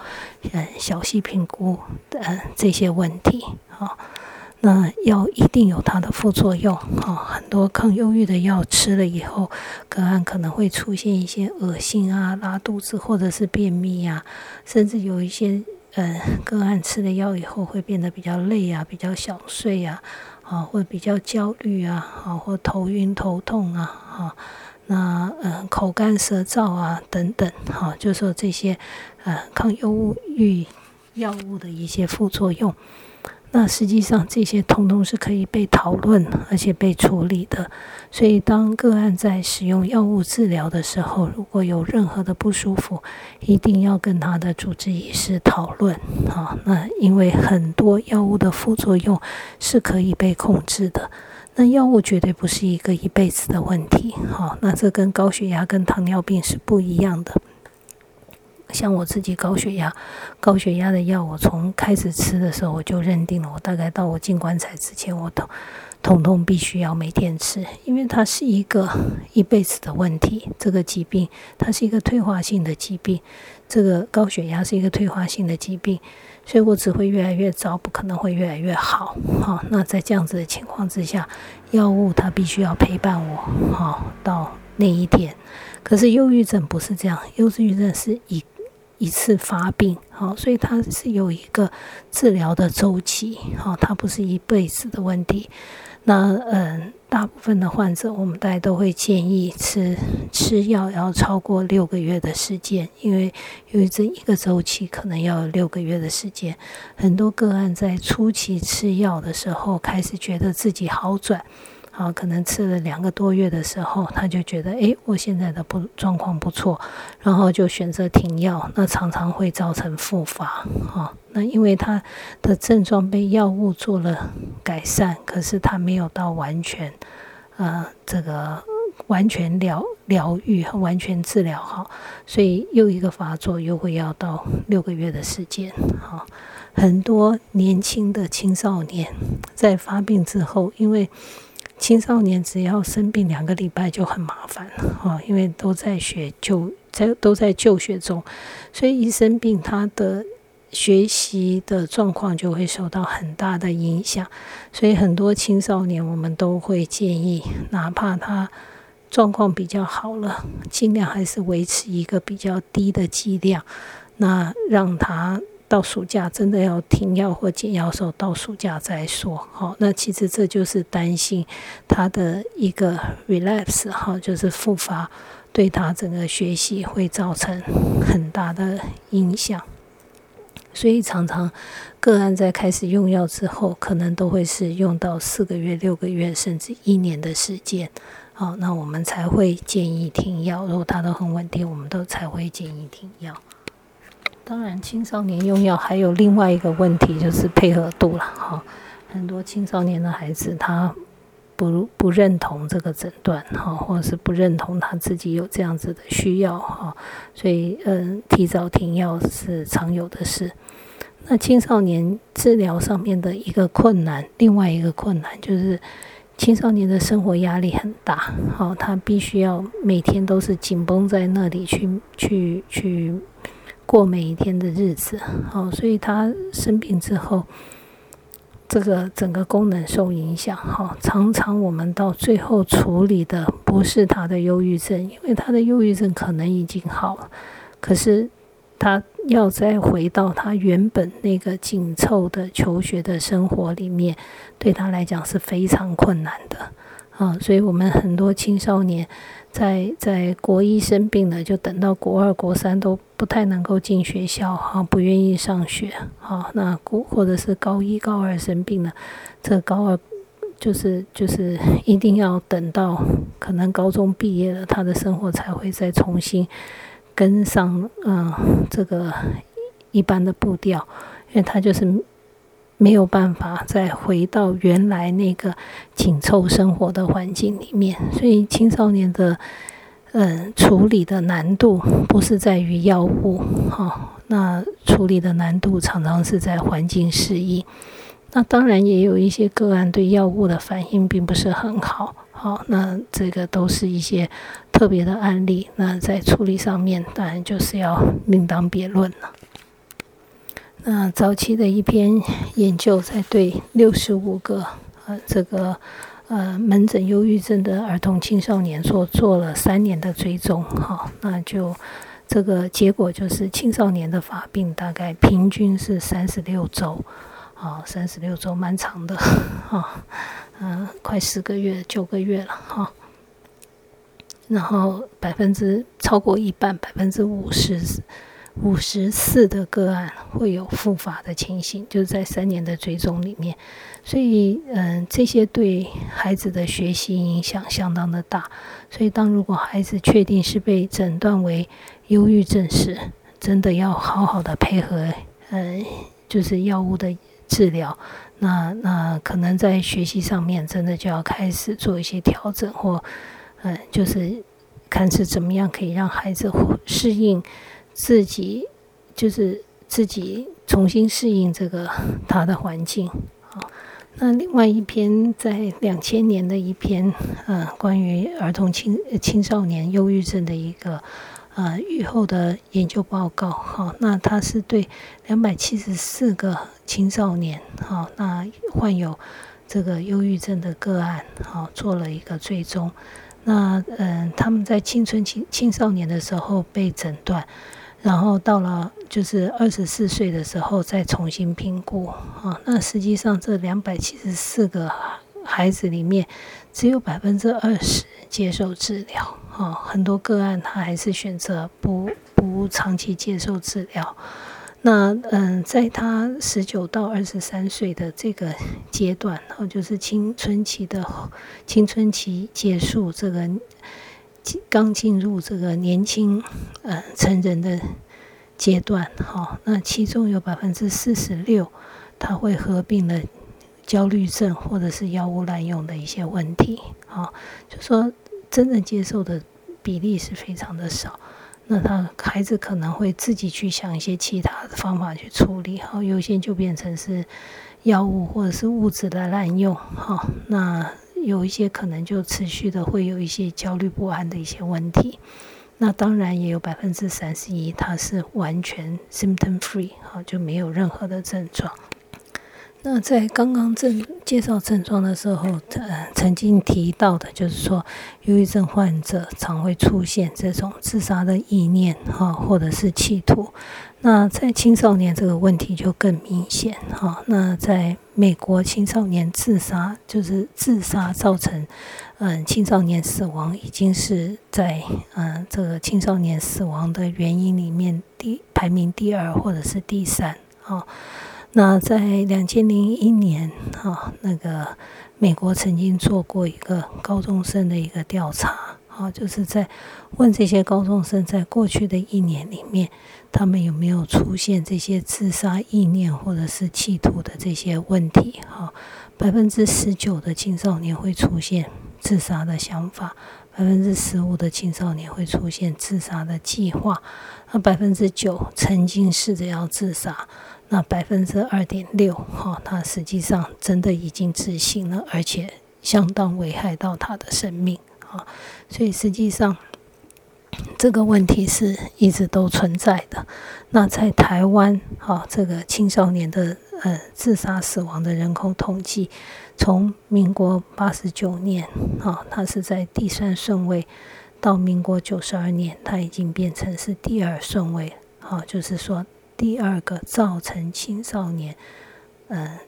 嗯小细评估嗯这些问题。好。那药一定有它的副作用，哈，很多抗忧郁的药吃了以后，个案可能会出现一些恶心啊、拉肚子或者是便秘啊，甚至有一些呃个案吃了药以后会变得比较累啊、比较想睡啊，啊，或比较焦虑啊，啊，或头晕头痛啊，哈，那嗯口干舌燥啊等等，哈，就说这些呃抗忧郁药物的一些副作用。那实际上这些通通是可以被讨论，而且被处理的。所以当个案在使用药物治疗的时候，如果有任何的不舒服，一定要跟他的主治医师讨论。啊，那因为很多药物的副作用是可以被控制的。那药物绝对不是一个一辈子的问题。好，那这跟高血压跟糖尿病是不一样的。像我自己高血压，高血压的药，我从开始吃的时候，我就认定了，我大概到我进棺材之前，我都统统必须要每天吃，因为它是一个一辈子的问题。这个疾病它是一个退化性的疾病，这个高血压是一个退化性的疾病，所以我只会越来越糟，不可能会越来越好。好，那在这样子的情况之下，药物它必须要陪伴我，好到那一天。可是忧郁症不是这样，忧郁症是以一次发病，好，所以它是有一个治疗的周期，好，它不是一辈子的问题。那嗯，大部分的患者，我们大家都会建议吃吃药要超过六个月的时间，因为由于这一个周期可能要六个月的时间。很多个案在初期吃药的时候，开始觉得自己好转。啊，可能吃了两个多月的时候，他就觉得，哎，我现在的不状况不错，然后就选择停药。那常常会造成复发，哈。那因为他的症状被药物做了改善，可是他没有到完全，呃，这个完全疗疗愈和完全治疗好，所以又一个发作又会要到六个月的时间，哈。很多年轻的青少年在发病之后，因为青少年只要生病两个礼拜就很麻烦了因为都在学就在都在就学中，所以一生病，他的学习的状况就会受到很大的影响。所以很多青少年，我们都会建议，哪怕他状况比较好了，尽量还是维持一个比较低的剂量，那让他。到暑假真的要停药或减药的时候，到暑假再说。好，那其实这就是担心他的一个 relapse，哈，就是复发，对他整个学习会造成很大的影响。所以常常个案在开始用药之后，可能都会是用到四个月、六个月，甚至一年的时间。好，那我们才会建议停药。如果他都很稳定，我们都才会建议停药。当然，青少年用药还有另外一个问题，就是配合度了哈。很多青少年的孩子他不不认同这个诊断哈，或者是不认同他自己有这样子的需要哈，所以嗯，提早停药是常有的事。那青少年治疗上面的一个困难，另外一个困难就是青少年的生活压力很大，好，他必须要每天都是紧绷在那里去去去。过每一天的日子，好，所以他生病之后，这个整个功能受影响，哈，常常我们到最后处理的不是他的忧郁症，因为他的忧郁症可能已经好了，可是他要再回到他原本那个紧凑的求学的生活里面，对他来讲是非常困难的，啊，所以我们很多青少年。在在国一生病了，就等到国二、国三都不太能够进学校，哈，不愿意上学，好，那国或者是高一、高二生病了，这高二就是就是 *laughs* 一定要等到可能高中毕业了，他的生活才会再重新跟上，嗯，这个一般的步调，因为他就是。没有办法再回到原来那个紧凑生活的环境里面，所以青少年的嗯处理的难度不是在于药物，哈，那处理的难度常常是在环境适应。那当然也有一些个案对药物的反应并不是很好，好，那这个都是一些特别的案例。那在处理上面，当然就是要另当别论了。那早期的一篇研究，在对六十五个呃这个呃门诊忧郁症的儿童青少年做做了三年的追踪，哈，那就这个结果就是青少年的发病大概平均是三十六周，啊，三十六周蛮长的，哈，嗯，快十个月九个月了，哈，然后百分之超过一半百分之五十。五十四的个案会有复发的情形，就是在三年的追踪里面，所以嗯，这些对孩子的学习影响相当的大。所以当如果孩子确定是被诊断为忧郁症时，真的要好好的配合，嗯，就是药物的治疗。那那可能在学习上面，真的就要开始做一些调整，或嗯，就是看是怎么样可以让孩子适应。自己就是自己重新适应这个他的环境啊。那另外一篇在两千年的一篇，呃，关于儿童青青少年忧郁症的一个呃愈后的研究报告哈。那他是对两百七十四个青少年哈，那患有这个忧郁症的个案哈，做了一个追踪。那嗯，他们在青春期青少年的时候被诊断。然后到了就是二十四岁的时候再重新评估啊，那实际上这两百七十四个孩子里面，只有百分之二十接受治疗啊，很多个案他还是选择不不长期接受治疗。那嗯，在他十九到二十三岁的这个阶段，然后就是青春期的青春期结束这个。刚进入这个年轻呃成人的阶段，哈，那其中有百分之四十六，他会合并了焦虑症或者是药物滥用的一些问题，啊，就说真正接受的比例是非常的少。那他孩子可能会自己去想一些其他的方法去处理，哈，有些就变成是药物或者是物质的滥用，哈，那。有一些可能就持续的会有一些焦虑不安的一些问题。那当然也有百分之三十一，它是完全 symptom free，哈，就没有任何的症状。那在刚刚症介绍症状的时候，呃，曾经提到的就是说，忧郁症患者常会出现这种自杀的意念，哈，或者是企图。那在青少年这个问题就更明显，哈。那在美国，青少年自杀就是自杀造成，嗯，青少年死亡已经是在嗯这个青少年死亡的原因里面第排名第二或者是第三，哈。那在两千零一年，哈，那个美国曾经做过一个高中生的一个调查，啊，就是在问这些高中生在过去的一年里面，他们有没有出现这些自杀意念或者是企图的这些问题，哈，百分之十九的青少年会出现自杀的想法，百分之十五的青少年会出现自杀的计划，那百分之九曾经试着要自杀。那百分之二点六，哈，他实际上真的已经执行了，而且相当危害到他的生命，啊，所以实际上这个问题是一直都存在的。那在台湾，哈，这个青少年的呃自杀死亡的人口统计，从民国八十九年，哈，它是在第三顺位，到民国九十二年，它已经变成是第二顺位，哈，就是说。第二个造成青少年，呃，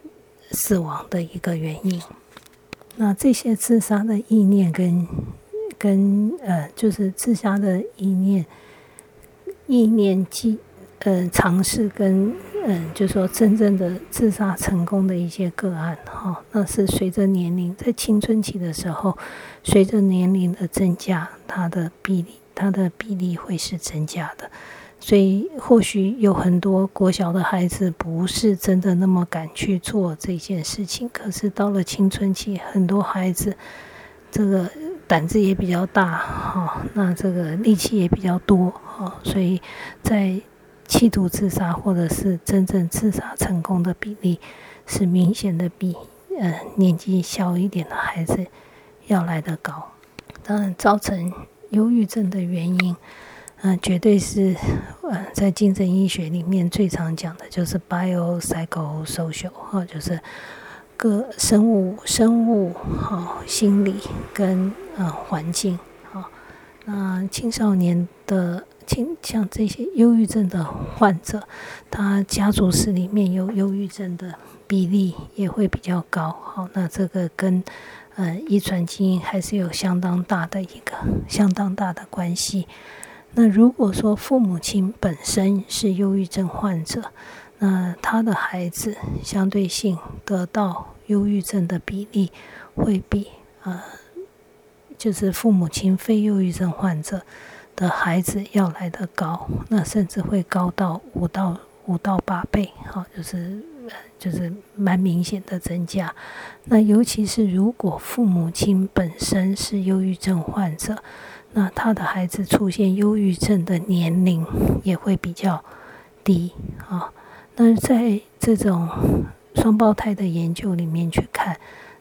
死亡的一个原因。那这些自杀的意念跟跟呃，就是自杀的意念、意念计呃尝试跟嗯，就说真正的自杀成功的一些个案哈，那是随着年龄在青春期的时候，随着年龄的增加，它的比例它的比例会是增加的。所以，或许有很多国小的孩子不是真的那么敢去做这件事情，可是到了青春期，很多孩子这个胆子也比较大，哈，那这个力气也比较多，哈，所以在企图自杀或者是真正自杀成功的比例是明显的比呃年纪小一点的孩子要来得高。当然，造成忧郁症的原因。嗯，绝对是，呃，在精神医学里面最常讲的就是 biopsychosocial 哈，就是各生物、生物哈、心理跟呃环境哈。那青少年的青像这些忧郁症的患者，他家族史里面有忧郁症的比例也会比较高。好，那这个跟呃遗传基因还是有相当大的一个相当大的关系。那如果说父母亲本身是忧郁症患者，那他的孩子相对性得到忧郁症的比例会比呃，就是父母亲非忧郁症患者的孩子要来得高，那甚至会高到五到五到八倍，好，就是就是蛮明显的增加。那尤其是如果父母亲本身是忧郁症患者。那他的孩子出现忧郁症的年龄也会比较低啊。那在这种双胞胎的研究里面去看，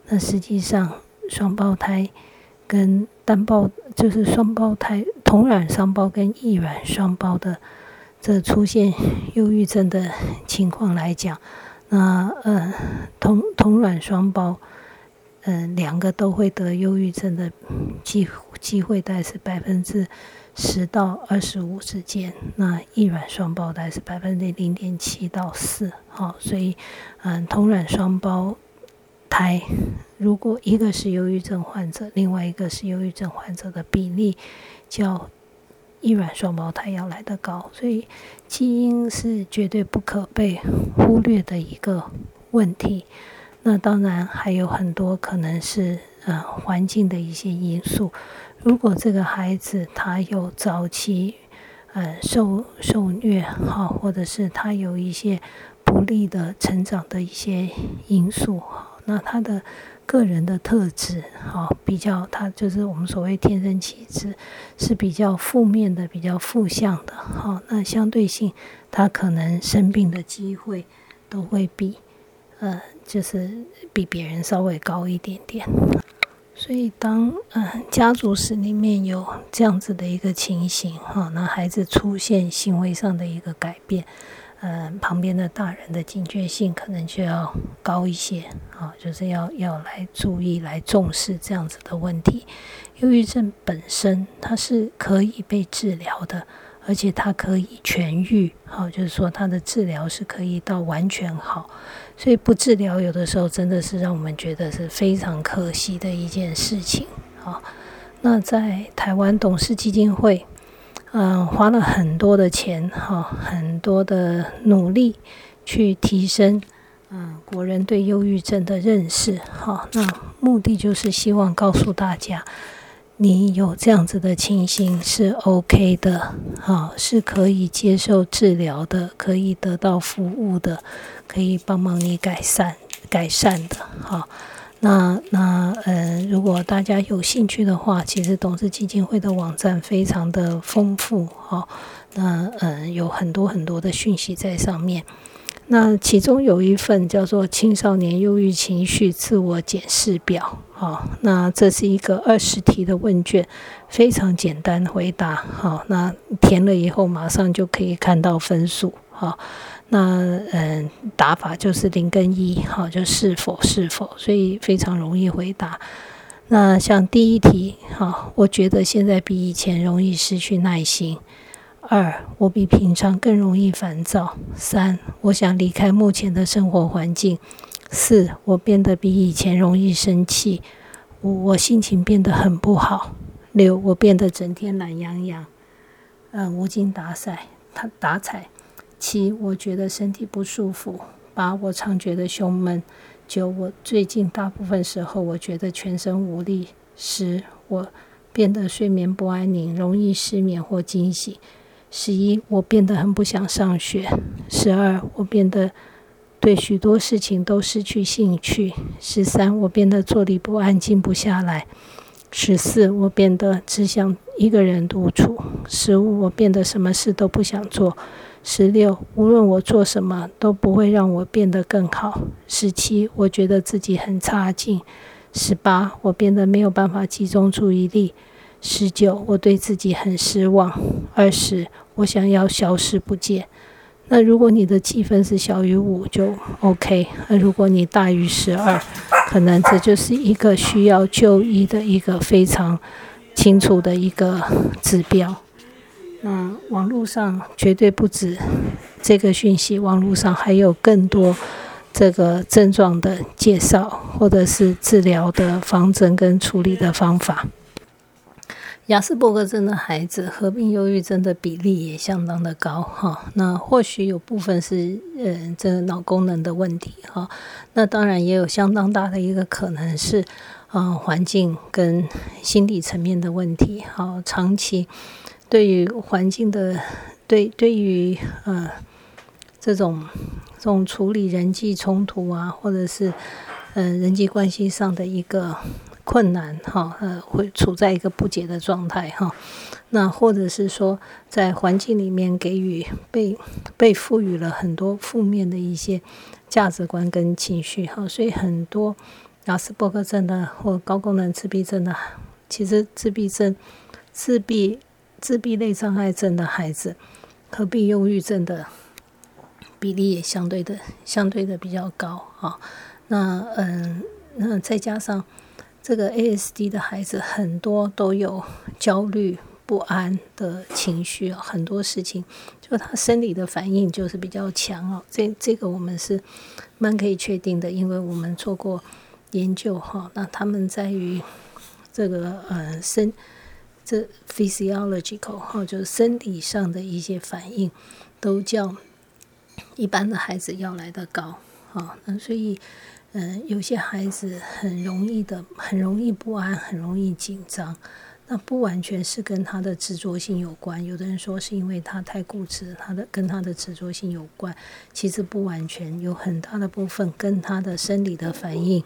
那实际上双胞胎跟单胞就是双胞胎同卵双胞跟异卵双胞的这出现忧郁症的情况来讲，那呃同同卵双胞。嗯，两个都会得忧郁症的机机会大概是百分之十到二十五之间。那异卵双胞胎是百分之零点七到四。好，所以嗯，同卵双胞胎如果一个是忧郁症患者，另外一个是忧郁症患者的比例，较异卵双胞胎要来得高。所以基因是绝对不可被忽略的一个问题。那当然还有很多可能是呃环境的一些因素。如果这个孩子他有早期呃受受虐哈，或者是他有一些不利的成长的一些因素哈，那他的个人的特质哈比较他就是我们所谓天生气质是比较负面的、比较负向的哈，那相对性他可能生病的机会都会比呃。就是比别人稍微高一点点。所以，当嗯家族史里面有这样子的一个情形哈，那孩子出现行为上的一个改变，嗯，旁边的大人的警觉性可能就要高一些啊，就是要要来注意、来重视这样子的问题。忧郁症本身它是可以被治疗的，而且它可以痊愈，好，就是说它的治疗是可以到完全好。所以不治疗，有的时候真的是让我们觉得是非常可惜的一件事情啊。那在台湾董事基金会，嗯，花了很多的钱，哈，很多的努力去提升，嗯，国人对忧郁症的认识，哈。那目的就是希望告诉大家。你有这样子的情形是 OK 的，好，是可以接受治疗的，可以得到服务的，可以帮忙你改善改善的，好。那那呃，如果大家有兴趣的话，其实董事基金会的网站非常的丰富，好，那嗯，有很多很多的讯息在上面。那其中有一份叫做《青少年忧郁情绪自我检视表》，好，那这是一个二十题的问卷，非常简单回答，好，那填了以后马上就可以看到分数，好，那嗯，答法就是零跟一，好，就是否是否，所以非常容易回答。那像第一题，好，我觉得现在比以前容易失去耐心。二，我比平常更容易烦躁。三，我想离开目前的生活环境。四，我变得比以前容易生气。五，我心情变得很不好。六，我变得整天懒洋洋，嗯，无精打采。他打采。七，我觉得身体不舒服。八，我常觉得胸闷。九，我最近大部分时候我觉得全身无力。十，我变得睡眠不安宁，容易失眠或惊醒。十一，我变得很不想上学。十二，我变得对许多事情都失去兴趣。十三，我变得坐立不安，静不下来。十四，我变得只想一个人独处。十五，我变得什么事都不想做。十六，无论我做什么都不会让我变得更好。十七，我觉得自己很差劲。十八，我变得没有办法集中注意力。十九，我对自己很失望。二十，我想要消失不见。那如果你的积分是小于五，就 OK。那如果你大于十二，可能这就是一个需要就医的一个非常清楚的一个指标。那网络上绝对不止这个讯息，网络上还有更多这个症状的介绍，或者是治疗的方针跟处理的方法。雅斯伯格症的孩子合并忧郁症的比例也相当的高哈，那或许有部分是呃这脑功能的问题哈，那当然也有相当大的一个可能是啊环境跟心理层面的问题哈，长期对于环境的对对于呃这种这种处理人际冲突啊，或者是嗯人际关系上的一个。困难哈，呃，会处在一个不解的状态哈。那或者是说，在环境里面给予被被赋予了很多负面的一些价值观跟情绪哈，所以很多亚斯伯格症的或高功能自闭症的，其实自闭症、自闭、自闭类障碍症的孩子，合并忧郁症的比例也相对的相对的比较高哈。那嗯，那再加上。这个 ASD 的孩子很多都有焦虑不安的情绪，很多事情就他生理的反应就是比较强哦。这这个我们是蛮可以确定的，因为我们做过研究哈。那他们在于这个呃生这 physiological 哈，就是生理上的一些反应都叫一般的孩子要来的高啊。那所以。嗯，有些孩子很容易的，很容易不安，很容易紧张。那不完全是跟他的执着性有关。有的人说是因为他太固执，他的跟他的执着性有关。其实不完全，有很大的部分跟他的生理的反应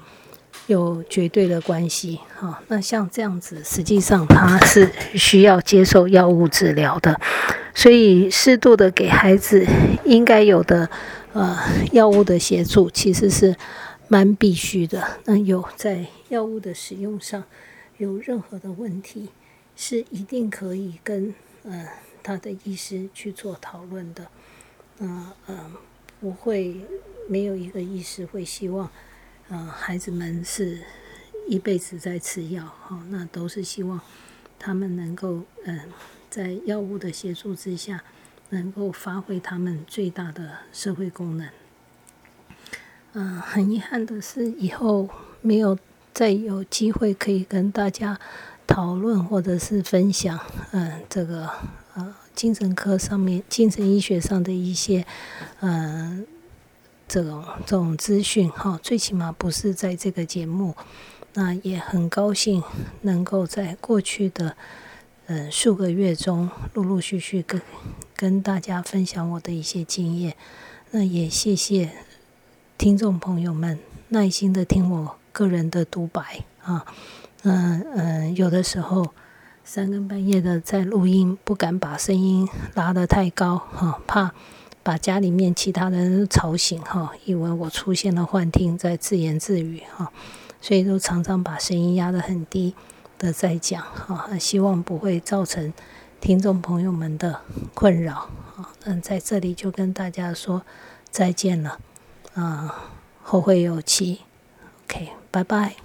有绝对的关系。哈，那像这样子，实际上他是需要接受药物治疗的。所以适度的给孩子应该有的呃药物的协助，其实是。蛮必须的。那有在药物的使用上有任何的问题，是一定可以跟呃他的医师去做讨论的。那嗯，不会没有一个医师会希望，呃，孩子们是一辈子在吃药哈。那都是希望他们能够嗯，在药物的协助之下，能够发挥他们最大的社会功能。嗯，很遗憾的是，以后没有再有机会可以跟大家讨论或者是分享，嗯，这个呃精神科上面、精神医学上的一些，嗯，这种这种资讯哈，最起码不是在这个节目。那也很高兴能够在过去的嗯数个月中，陆陆续续跟跟大家分享我的一些经验。那也谢谢。听众朋友们，耐心的听我个人的独白啊，嗯嗯，有的时候三更半夜的在录音，不敢把声音拉得太高哈，怕把家里面其他人吵醒哈，以为我出现了幻听，在自言自语哈，所以都常常把声音压得很低的在讲哈，希望不会造成听众朋友们的困扰啊，那，在这里就跟大家说再见了。啊，后会有期。OK，拜拜。